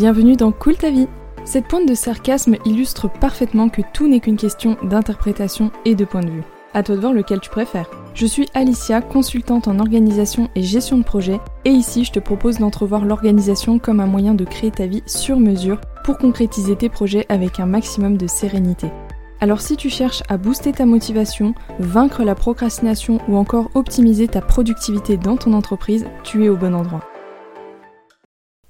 bienvenue dans Cool ta vie. Cette pointe de sarcasme illustre parfaitement que tout n'est qu'une question d'interprétation et de point de vue. À toi de voir lequel tu préfères. Je suis Alicia, consultante en organisation et gestion de projet, et ici je te propose d'entrevoir l'organisation comme un moyen de créer ta vie sur mesure pour concrétiser tes projets avec un maximum de sérénité. Alors si tu cherches à booster ta motivation, vaincre la procrastination ou encore optimiser ta productivité dans ton entreprise, tu es au bon endroit.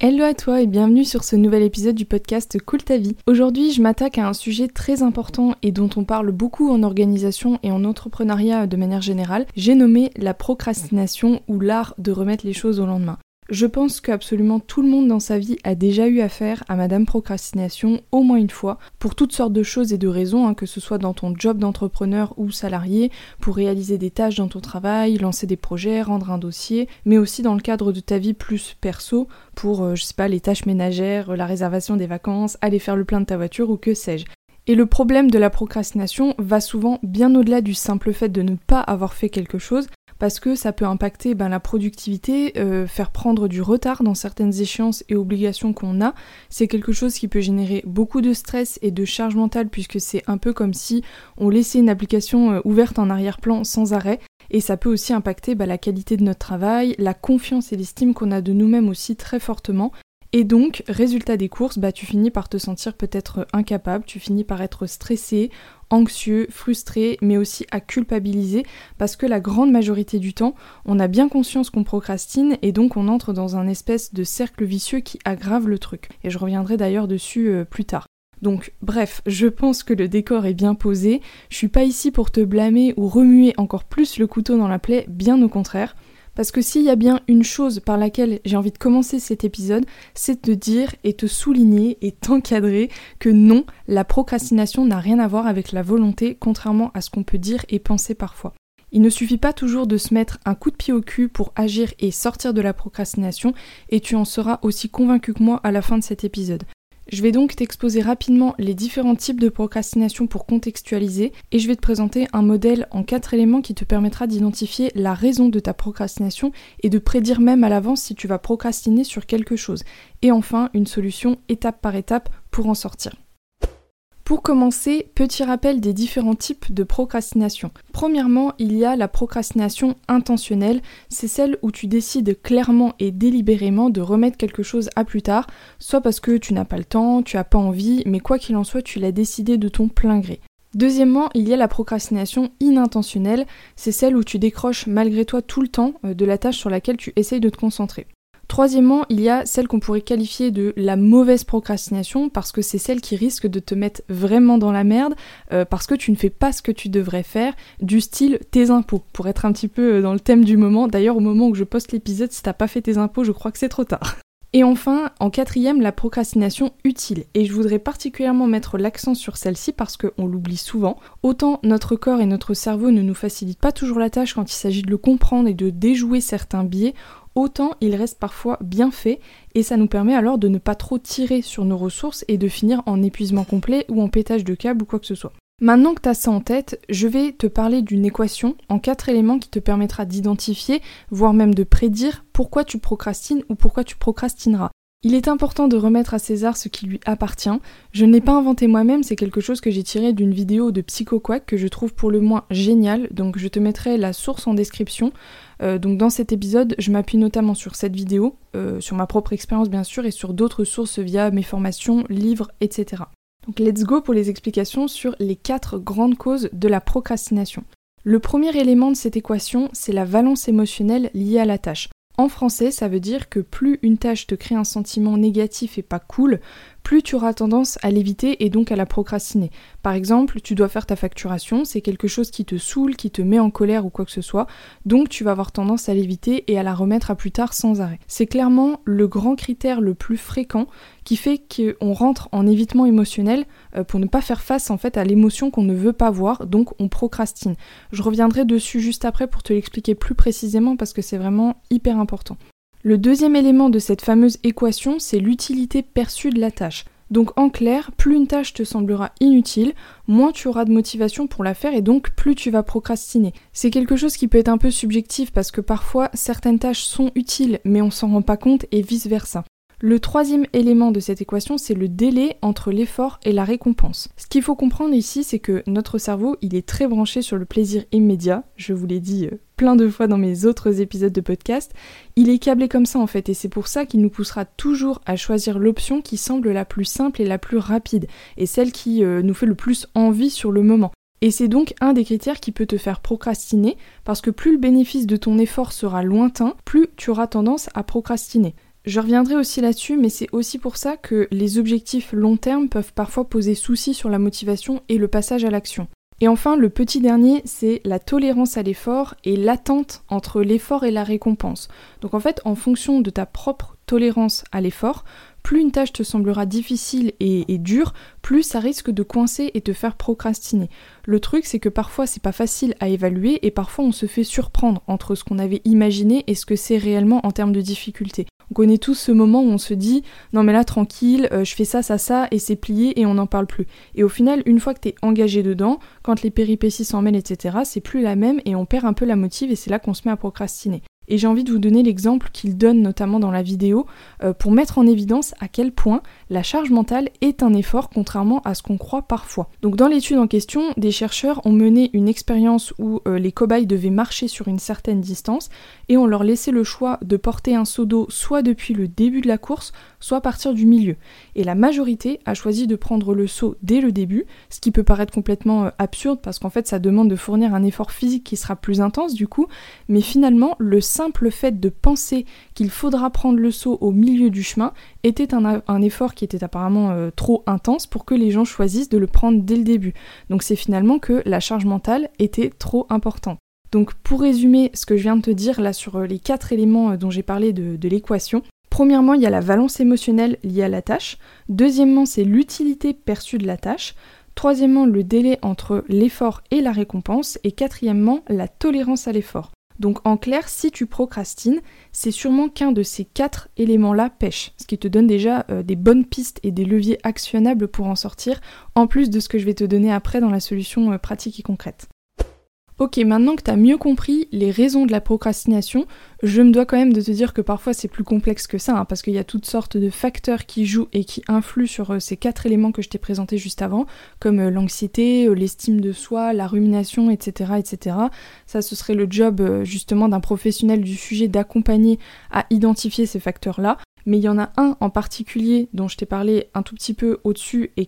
Hello à toi et bienvenue sur ce nouvel épisode du podcast Cool ta vie. Aujourd'hui, je m'attaque à un sujet très important et dont on parle beaucoup en organisation et en entrepreneuriat de manière générale. J'ai nommé la procrastination ou l'art de remettre les choses au lendemain. Je pense qu'absolument tout le monde dans sa vie a déjà eu affaire à Madame Procrastination au moins une fois, pour toutes sortes de choses et de raisons, hein, que ce soit dans ton job d'entrepreneur ou salarié, pour réaliser des tâches dans ton travail, lancer des projets, rendre un dossier, mais aussi dans le cadre de ta vie plus perso, pour, euh, je sais pas, les tâches ménagères, la réservation des vacances, aller faire le plein de ta voiture ou que sais-je. Et le problème de la procrastination va souvent bien au-delà du simple fait de ne pas avoir fait quelque chose, parce que ça peut impacter ben, la productivité, euh, faire prendre du retard dans certaines échéances et obligations qu'on a. C'est quelque chose qui peut générer beaucoup de stress et de charge mentale puisque c'est un peu comme si on laissait une application euh, ouverte en arrière-plan sans arrêt. Et ça peut aussi impacter ben, la qualité de notre travail, la confiance et l'estime qu'on a de nous-mêmes aussi très fortement. Et donc, résultat des courses, bah, tu finis par te sentir peut-être incapable, tu finis par être stressé, anxieux, frustré, mais aussi à culpabiliser, parce que la grande majorité du temps, on a bien conscience qu'on procrastine et donc on entre dans un espèce de cercle vicieux qui aggrave le truc. Et je reviendrai d'ailleurs dessus euh, plus tard. Donc bref, je pense que le décor est bien posé, je suis pas ici pour te blâmer ou remuer encore plus le couteau dans la plaie, bien au contraire. Parce que s'il y a bien une chose par laquelle j'ai envie de commencer cet épisode, c'est de dire et te souligner et t'encadrer que non, la procrastination n'a rien à voir avec la volonté, contrairement à ce qu'on peut dire et penser parfois. Il ne suffit pas toujours de se mettre un coup de pied au cul pour agir et sortir de la procrastination, et tu en seras aussi convaincu que moi à la fin de cet épisode. Je vais donc t'exposer rapidement les différents types de procrastination pour contextualiser et je vais te présenter un modèle en quatre éléments qui te permettra d'identifier la raison de ta procrastination et de prédire même à l'avance si tu vas procrastiner sur quelque chose. Et enfin, une solution étape par étape pour en sortir. Pour commencer, petit rappel des différents types de procrastination. Premièrement, il y a la procrastination intentionnelle, c'est celle où tu décides clairement et délibérément de remettre quelque chose à plus tard, soit parce que tu n'as pas le temps, tu n'as pas envie, mais quoi qu'il en soit, tu l'as décidé de ton plein gré. Deuxièmement, il y a la procrastination inintentionnelle, c'est celle où tu décroches malgré toi tout le temps euh, de la tâche sur laquelle tu essayes de te concentrer. Troisièmement, il y a celle qu'on pourrait qualifier de la mauvaise procrastination parce que c'est celle qui risque de te mettre vraiment dans la merde euh, parce que tu ne fais pas ce que tu devrais faire, du style tes impôts, pour être un petit peu euh, dans le thème du moment. D'ailleurs, au moment où je poste l'épisode, si t'as pas fait tes impôts, je crois que c'est trop tard. Et enfin, en quatrième, la procrastination utile. Et je voudrais particulièrement mettre l'accent sur celle-ci parce qu'on l'oublie souvent. Autant notre corps et notre cerveau ne nous facilitent pas toujours la tâche quand il s'agit de le comprendre et de déjouer certains biais, autant il reste parfois bien fait et ça nous permet alors de ne pas trop tirer sur nos ressources et de finir en épuisement complet ou en pétage de câble ou quoi que ce soit. Maintenant que tu as ça en tête, je vais te parler d'une équation en quatre éléments qui te permettra d'identifier, voire même de prédire pourquoi tu procrastines ou pourquoi tu procrastineras. Il est important de remettre à César ce qui lui appartient. Je ne l'ai pas inventé moi-même, c'est quelque chose que j'ai tiré d'une vidéo de PsychoQuack que je trouve pour le moins génial, donc je te mettrai la source en description. Euh, donc dans cet épisode, je m'appuie notamment sur cette vidéo, euh, sur ma propre expérience bien sûr, et sur d'autres sources via mes formations, livres, etc. Donc let's go pour les explications sur les quatre grandes causes de la procrastination. Le premier élément de cette équation, c'est la valence émotionnelle liée à la tâche. En français, ça veut dire que plus une tâche te crée un sentiment négatif et pas cool, plus tu auras tendance à l'éviter et donc à la procrastiner. Par exemple, tu dois faire ta facturation, c'est quelque chose qui te saoule, qui te met en colère ou quoi que ce soit, donc tu vas avoir tendance à l'éviter et à la remettre à plus tard sans arrêt. C'est clairement le grand critère le plus fréquent qui fait qu'on rentre en évitement émotionnel euh, pour ne pas faire face en fait à l'émotion qu'on ne veut pas voir, donc on procrastine. Je reviendrai dessus juste après pour te l'expliquer plus précisément parce que c'est vraiment hyper important. Le deuxième élément de cette fameuse équation, c'est l'utilité perçue de la tâche. Donc en clair, plus une tâche te semblera inutile, moins tu auras de motivation pour la faire et donc plus tu vas procrastiner. C'est quelque chose qui peut être un peu subjectif parce que parfois certaines tâches sont utiles mais on s'en rend pas compte et vice versa. Le troisième élément de cette équation, c'est le délai entre l'effort et la récompense. Ce qu'il faut comprendre ici, c'est que notre cerveau, il est très branché sur le plaisir immédiat, je vous l'ai dit euh, plein de fois dans mes autres épisodes de podcast, il est câblé comme ça en fait, et c'est pour ça qu'il nous poussera toujours à choisir l'option qui semble la plus simple et la plus rapide, et celle qui euh, nous fait le plus envie sur le moment. Et c'est donc un des critères qui peut te faire procrastiner, parce que plus le bénéfice de ton effort sera lointain, plus tu auras tendance à procrastiner. Je reviendrai aussi là-dessus, mais c'est aussi pour ça que les objectifs long terme peuvent parfois poser souci sur la motivation et le passage à l'action. Et enfin, le petit dernier, c'est la tolérance à l'effort et l'attente entre l'effort et la récompense. Donc en fait, en fonction de ta propre tolérance à l'effort, plus une tâche te semblera difficile et, dure, plus ça risque de coincer et te faire procrastiner. Le truc, c'est que parfois c'est pas facile à évaluer et parfois on se fait surprendre entre ce qu'on avait imaginé et ce que c'est réellement en termes de difficulté. On connaît tous ce moment où on se dit non mais là tranquille, euh, je fais ça, ça, ça et c'est plié et on n'en parle plus. Et au final, une fois que t'es engagé dedans, quand les péripéties s'en mêlent, etc., c'est plus la même et on perd un peu la motive et c'est là qu'on se met à procrastiner. Et j'ai envie de vous donner l'exemple qu'il donne notamment dans la vidéo euh, pour mettre en évidence à quel point la charge mentale est un effort contrairement à ce qu'on croit parfois. Donc dans l'étude en question, des chercheurs ont mené une expérience où euh, les cobayes devaient marcher sur une certaine distance et on leur laissait le choix de porter un seau d'eau soit depuis le début de la course, soit partir du milieu. Et la majorité a choisi de prendre le seau dès le début, ce qui peut paraître complètement euh, absurde parce qu'en fait ça demande de fournir un effort physique qui sera plus intense du coup, mais finalement le simple fait de penser qu'il faudra prendre le seau au milieu du chemin était un, effort qui était apparemment euh, trop intense pour que les gens choisissent de le prendre dès le début. Donc c'est finalement que la charge mentale était trop importante. Donc pour résumer ce que je viens de te dire là sur euh, les quatre éléments dont j'ai parlé de, l'équation, Premièrement, il y a la valence émotionnelle liée à la tâche. Deuxièmement, c'est l'utilité perçue de la tâche. Troisièmement, le délai entre l'effort et la récompense. Et quatrièmement, la tolérance à l'effort. Donc en clair, si tu procrastines, c'est sûrement qu'un de ces quatre éléments-là pêche, ce qui te donne déjà euh, des bonnes pistes et des leviers actionnables pour en sortir, en plus de ce que je vais te donner après dans la solution euh, pratique et concrète. Ok, maintenant que tu as mieux compris les raisons de la procrastination, je me dois quand même de te dire que parfois c'est plus complexe que ça, hein, parce qu'il y a toutes sortes de facteurs qui jouent et qui influent sur euh, ces quatre éléments que je t'ai présentés juste avant, comme euh, l'anxiété, euh, l'estime de soi, la rumination, etc., etc. Ça, ce serait le job justement d'un professionnel du sujet d'accompagner à identifier ces facteurs-là mais il y en a un en particulier dont je t'ai parlé un tout petit peu au-dessus et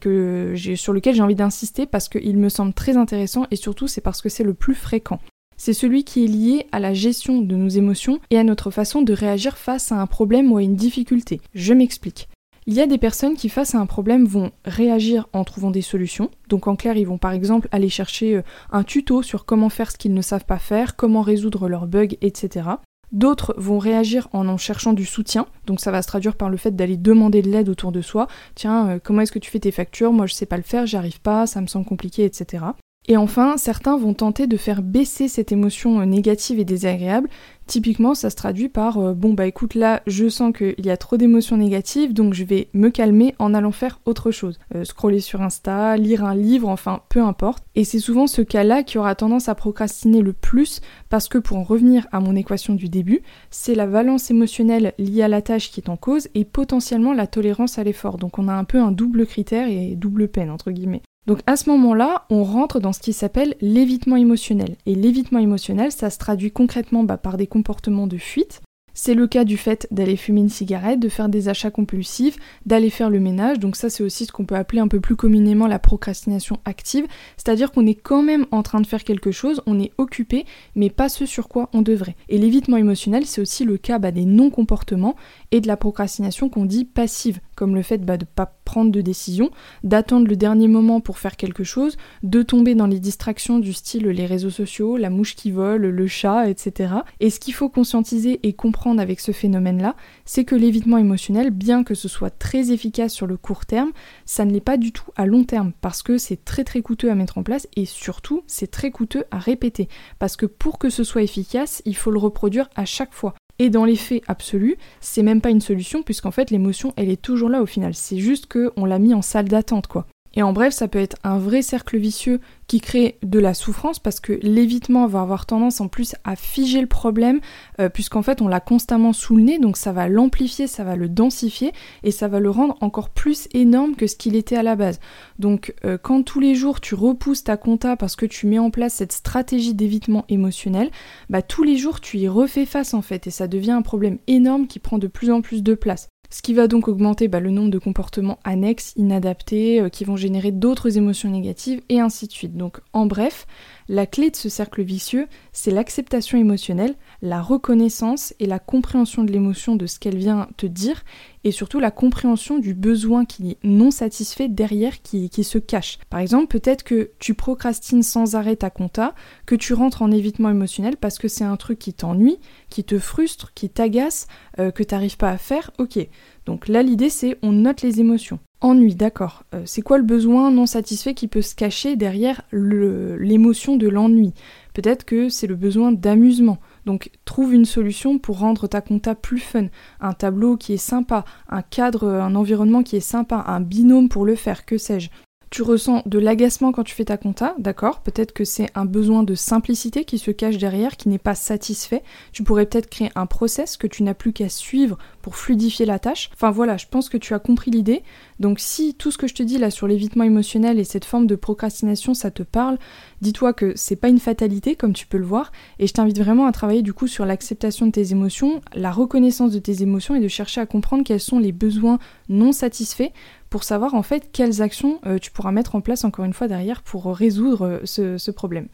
sur lequel j'ai envie d'insister parce qu'il me semble très intéressant et surtout c'est parce que c'est le plus fréquent. C'est celui qui est lié à la gestion de nos émotions et à notre façon de réagir face à un problème ou à une difficulté. Je m'explique. Il y a des personnes qui, face à un problème, vont réagir en trouvant des solutions. Donc en clair, ils vont par exemple aller chercher euh, un tuto sur comment faire ce qu'ils ne savent pas faire, comment résoudre leurs bugs, etc. D'autres vont réagir en en cherchant du soutien, donc ça va se traduire par le fait d'aller demander de l'aide autour de soi. Tiens, euh, comment est-ce que tu fais tes factures? Moi je sais pas le faire, j'y arrive pas, ça me semble compliqué, etc. Et enfin, certains vont tenter de faire baisser cette émotion euh, négative et désagréable. Typiquement, ça se traduit par euh, bon bah écoute là, je sens qu'il y a trop d'émotions négatives, donc je vais me calmer en allant faire autre chose. Euh, scroller sur Insta, lire un livre, enfin peu importe. Et c'est souvent ce cas-là qui aura tendance à procrastiner le plus parce que pour en revenir à mon équation du début, c'est la valence émotionnelle liée à la tâche qui est en cause et potentiellement la tolérance à l'effort. Donc on a un peu un double critère et double peine entre guillemets. Donc à ce moment-là, on rentre dans ce qui s'appelle l'évitement émotionnel. Et l'évitement émotionnel, ça se traduit concrètement bah, par des comportements de fuite. C'est le cas du fait d'aller fumer une cigarette, de faire des achats compulsifs, d'aller faire le ménage. Donc ça c'est aussi ce qu'on peut appeler un peu plus communément la procrastination active, c'est-à-dire qu'on est quand même en train de faire quelque chose, on est occupé, mais pas ce sur quoi on devrait. Et l'évitement émotionnel, c'est aussi le cas bah, des non-comportements et de la procrastination qu'on dit passive, comme le fait bah, de ne pas prendre de décision, d'attendre le dernier moment pour faire quelque chose, de tomber dans les distractions du style les réseaux sociaux, la mouche qui vole, le chat, etc. Et ce qu'il faut conscientiser et comprendre avec ce phénomène-là, c'est que l'évitement émotionnel, bien que ce soit très efficace sur le court terme, ça ne l'est pas du tout à long terme, parce que c'est très très coûteux à mettre en place et surtout c'est très coûteux à répéter, parce que pour que ce soit efficace, il faut le reproduire à chaque fois. Et dans les faits absolus, c'est même pas une solution puisqu'en fait l'émotion elle est toujours là au final. C'est juste qu'on l'a mis en salle d'attente quoi. Et en bref, ça peut être un vrai cercle vicieux qui crée de la souffrance parce que l'évitement va avoir tendance en plus à figer le problème euh, puisqu'en fait on l'a constamment sous le nez donc ça va l'amplifier, ça va le densifier et ça va le rendre encore plus énorme que ce qu'il était à la base. Donc euh, quand tous les jours tu repousses ta compta parce que tu mets en place cette stratégie d'évitement émotionnel, bah tous les jours tu y refais face en fait et ça devient un problème énorme qui prend de plus en plus de place ce qui va donc augmenter bah, le nombre de comportements annexes, inadaptés, euh, qui vont générer d'autres émotions négatives, et ainsi de suite. Donc en bref, la clé de ce cercle vicieux, c'est l'acceptation émotionnelle, la reconnaissance et la compréhension de l'émotion de ce qu'elle vient te dire, et surtout la compréhension du besoin qui est non satisfait derrière qui, se cache. Par exemple, peut-être que tu procrastines sans arrêt ta compta, que tu rentres en évitement émotionnel parce que c'est un truc qui t'ennuie, qui te frustre, qui t'agace, euh, que tu n'arrives pas à faire, ok. Donc là, l'idée, c'est on note les émotions. Ennui, d'accord. Euh, c'est quoi le besoin non satisfait qui peut se cacher derrière l'émotion de l'ennui? Peut-être que c'est le besoin d'amusement. Donc trouve une solution pour rendre ta compta plus fun. Un tableau qui est sympa, un cadre, un environnement qui est sympa, un binôme pour le faire, que sais-je tu ressens de l'agacement quand tu fais ta compta, d'accord? Peut-être que c'est un besoin de simplicité qui se cache derrière, qui n'est pas satisfait. Tu pourrais peut-être créer un process que tu n'as plus qu'à suivre pour fluidifier la tâche. Enfin voilà, je pense que tu as compris l'idée. Donc si tout ce que je te dis là sur l'évitement émotionnel et cette forme de procrastination, ça te parle, dis-toi que c'est pas une fatalité comme tu peux le voir et je t'invite vraiment à travailler du coup sur l'acceptation de tes émotions, la reconnaissance de tes émotions et de chercher à comprendre quels sont les besoins non satisfaits pour savoir en fait quelles actions euh, tu pourras mettre en place encore une fois derrière pour résoudre euh, ce problème.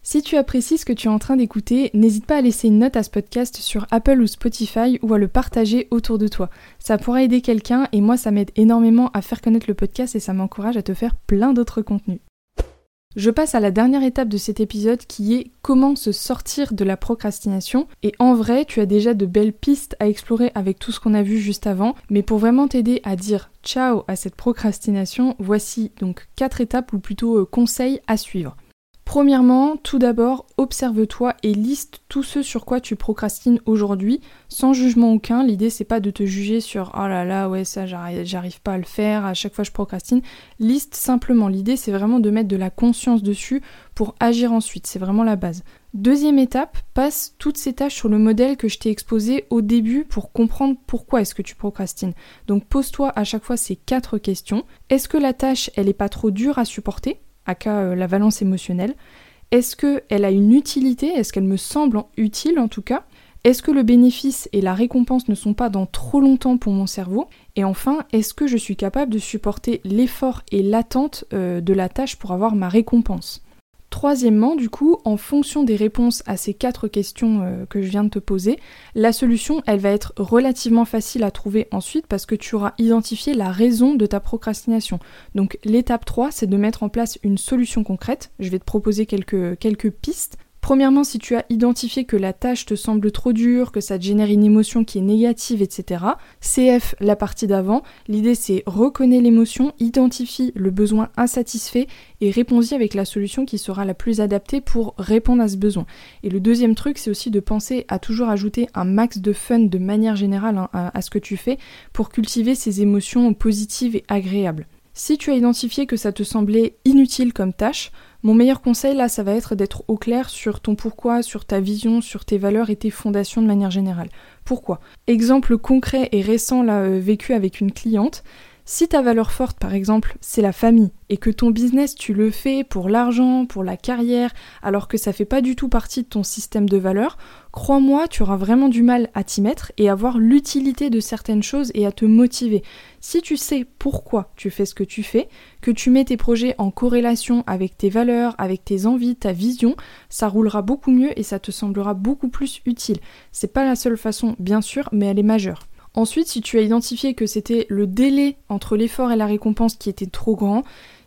Si tu apprécies ce que tu es en train d'écouter, n'hésite pas à laisser une note à ce podcast sur Apple ou Spotify ou à le partager autour de toi. Ça pourra aider quelqu'un et moi ça m'aide énormément à faire connaître le podcast et ça m'encourage à te faire plein d'autres contenus. Je passe à la dernière étape de cet épisode qui est comment se sortir de la procrastination. Et en vrai, tu as déjà de belles pistes à explorer avec tout ce qu'on a vu juste avant. Mais pour vraiment t'aider à dire ciao à cette procrastination, voici donc quatre étapes ou plutôt euh, conseils à suivre. Premièrement, tout d'abord, observe-toi et liste tout ce sur quoi tu procrastines aujourd'hui, sans jugement aucun. L'idée c'est pas de te juger sur oh là là, ouais, ça j'arrive pas à le faire, à chaque fois je procrastine. Liste simplement. L'idée c'est vraiment de mettre de la conscience dessus pour agir ensuite. C'est vraiment la base. Deuxième étape, passe toutes ces tâches sur le modèle que je t'ai exposé au début pour comprendre pourquoi est-ce que tu procrastines. Donc pose-toi à chaque fois ces quatre questions. Est-ce que la tâche, elle est pas trop dure à supporter? Euh, la valence émotionnelle. Est-ce qu'elle a une utilité? Est-ce qu'elle me semble utile en tout cas? Est-ce que le bénéfice et la récompense ne sont pas dans trop longtemps pour mon cerveau? Et enfin, est-ce que je suis capable de supporter l'effort et l'attente euh, de la tâche pour avoir ma récompense? Troisièmement, du coup, en fonction des réponses à ces quatre questions euh, que je viens de te poser, la solution, elle va être relativement facile à trouver ensuite parce que tu auras identifié la raison de ta procrastination. Donc l'étape 3, c'est de mettre en place une solution concrète. Je vais te proposer quelques, quelques pistes Premièrement, si tu as identifié que la tâche te semble trop dure, que ça te génère une émotion qui est négative, etc. CF, la partie d'avant, l'idée c'est reconnaître l'émotion, identifie le besoin insatisfait et réponds-y avec la solution qui sera la plus adaptée pour répondre à ce besoin. Et le deuxième truc, c'est aussi de penser à toujours ajouter un max de fun de manière générale hein, à ce que tu fais pour cultiver ces émotions positives et agréables. Si tu as identifié que ça te semblait inutile comme tâche, mon meilleur conseil là, ça va être d'être au clair sur ton pourquoi, sur ta vision, sur tes valeurs et tes fondations de manière générale. Pourquoi? Exemple concret et récent là euh, vécu avec une cliente, si ta valeur forte, par exemple, c'est la famille, et que ton business, tu le fais pour l'argent, pour la carrière, alors que ça fait pas du tout partie de ton système de valeurs, crois-moi, tu auras vraiment du mal à t'y mettre et à voir l'utilité de certaines choses et à te motiver. Si tu sais pourquoi tu fais ce que tu fais, que tu mets tes projets en corrélation avec tes valeurs, avec tes envies, ta vision, ça roulera beaucoup mieux et ça te semblera beaucoup plus utile. C'est pas la seule façon, bien sûr, mais elle est majeure. Ensuite, si tu as identifié que c'était le délai entre l'effort et la récompense qui était trop grand,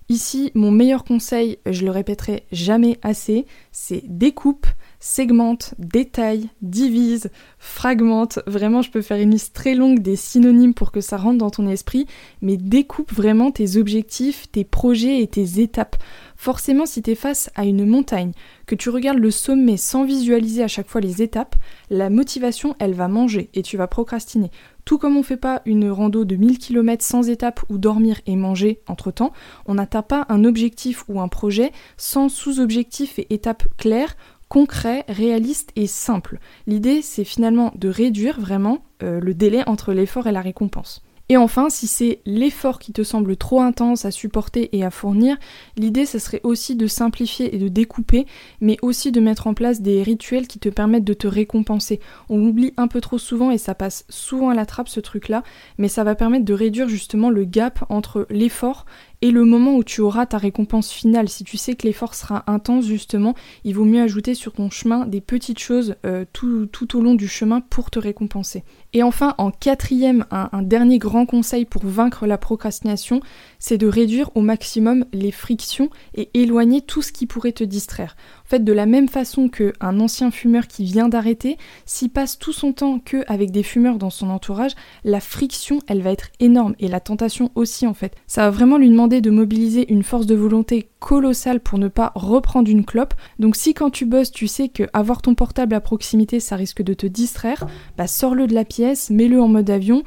ici, mon meilleur conseil, je le répéterai jamais assez, c'est découpe, segmente, détaille, divise, fragmente. Vraiment, je peux faire une liste très longue des synonymes pour que ça rentre dans ton esprit, mais découpe vraiment tes objectifs, tes projets et tes étapes. Forcément, si tu es face à une montagne, que tu regardes le sommet sans visualiser à chaque fois les étapes, la motivation, elle va manger et tu vas procrastiner. Tout comme on fait pas une rando de 1000 km sans étapes ou dormir et manger entre temps, on n'atteint pas un objectif ou un projet sans sous-objectifs et étapes claires concret, réaliste et simple. L'idée, c'est finalement de réduire vraiment euh, le délai entre l'effort et la récompense. Et enfin, si c'est l'effort qui te semble trop intense à supporter et à fournir, l'idée ce serait aussi de simplifier et de découper, mais aussi de mettre en place des rituels qui te permettent de te récompenser. On oublie un peu trop souvent et ça passe souvent à la trappe ce truc-là, mais ça va permettre de réduire justement le gap entre l'effort et le moment où tu auras ta récompense finale. Si tu sais que l'effort sera intense justement, il vaut mieux ajouter sur ton chemin des petites choses euh, tout, tout, au long du chemin pour te récompenser. Et enfin, en quatrième, un, dernier grand conseil pour vaincre la procrastination, c'est de réduire au maximum les frictions et éloigner tout ce qui pourrait te distraire. En fait, de la même façon qu'un ancien fumeur qui vient d'arrêter, s'il passe tout son temps que avec des fumeurs dans son entourage, la friction, elle va être énorme et la tentation aussi en fait. Ça va vraiment lui demander de mobiliser une force de volonté colossale pour ne pas reprendre une clope. Donc si quand tu bosses, tu sais que avoir ton portable à proximité, ça risque de te distraire, bah sors-le de la pièce, mets-le en mode avion.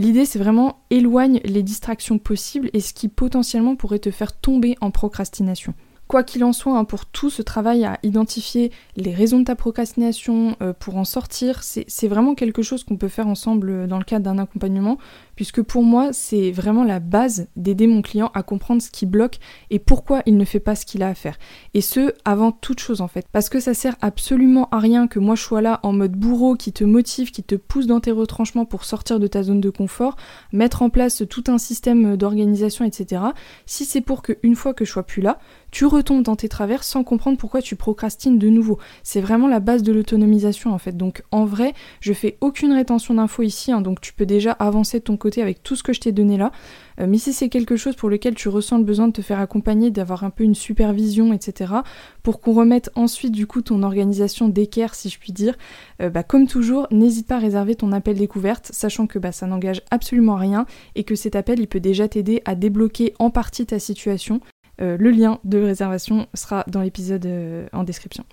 L'idée, c'est vraiment éloigne les distractions possibles et ce qui potentiellement pourrait te faire tomber en procrastination. Quoi qu'il en soit, hein, pour tout ce travail à identifier les raisons de ta procrastination, euh, pour en sortir, c'est vraiment quelque chose qu'on peut faire ensemble euh, dans le cadre d'un accompagnement, puisque pour moi, c'est vraiment la base d'aider mon client à comprendre ce qui bloque et pourquoi il ne fait pas ce qu'il a à faire. Et ce, avant toute chose en fait. Parce que ça sert absolument à rien que moi je sois là en mode bourreau qui te motive, qui te pousse dans tes retranchements pour sortir de ta zone de confort, mettre en place tout un système d'organisation, etc. Si c'est pour qu'une fois que je sois plus là, tu retombes dans tes travers sans comprendre pourquoi tu procrastines de nouveau. C'est vraiment la base de l'autonomisation en fait. Donc en vrai, je fais aucune rétention d'infos ici, hein, donc tu peux déjà avancer ton côté avec tout ce que je t'ai donné là. Euh, mais si c'est quelque chose pour lequel tu ressens le besoin de te faire accompagner, d'avoir un peu une supervision, etc., pour qu'on remette ensuite du coup ton organisation d'équerre, si je puis dire, euh, bah, comme toujours, n'hésite pas à réserver ton appel découverte, sachant que bah, ça n'engage absolument rien et que cet appel il peut déjà t'aider à débloquer en partie ta situation. Euh, le lien de réservation sera dans l'épisode en description.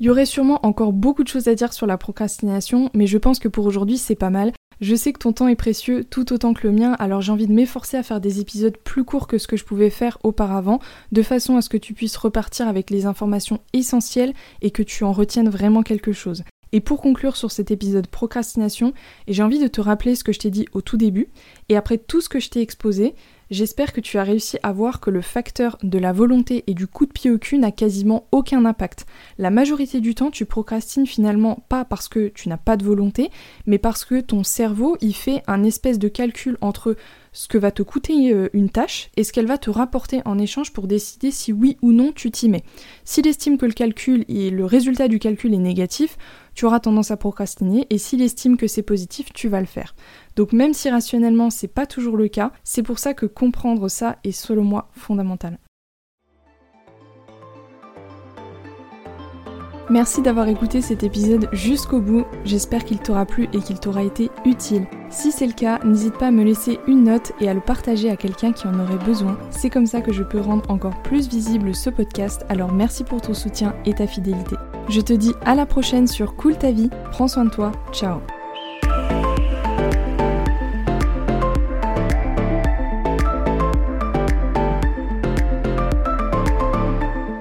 Il y aurait sûrement encore beaucoup de choses à dire sur la procrastination, mais je pense que pour aujourd'hui c'est pas mal. Je sais que ton temps est précieux tout autant que le mien, alors j'ai envie de m'efforcer à faire des épisodes plus courts que ce que je pouvais faire auparavant, de façon à ce que tu puisses repartir avec les informations essentielles et que tu en retiennes vraiment quelque chose. Et pour conclure sur cet épisode procrastination, j'ai envie de te rappeler ce que je t'ai dit au tout début, et après tout ce que je t'ai exposé, J'espère que tu as réussi à voir que le facteur de la volonté et du coup de pied au cul n'a quasiment aucun impact. La majorité du temps, tu procrastines finalement pas parce que tu n'as pas de volonté, mais parce que ton cerveau y fait un espèce de calcul entre ce que va te coûter euh, une tâche et ce qu'elle va te rapporter en échange pour décider si oui ou non tu t'y mets. S'il estime que le calcul et le résultat du calcul est négatif, tu auras tendance à procrastiner et s'il estime que c'est positif, tu vas le faire. Donc même si rationnellement c'est pas toujours le cas, c'est pour ça que comprendre ça est selon moi fondamental. Merci d'avoir écouté cet épisode jusqu'au bout, j'espère qu'il t'aura plu et qu'il t'aura été utile. Si c'est le cas, n'hésite pas à me laisser une note et à le partager à quelqu'un qui en aurait besoin. C'est comme ça que je peux rendre encore plus visible ce podcast, alors merci pour ton soutien et ta fidélité. Je te dis à la prochaine sur Cool ta vie, prends soin de toi, ciao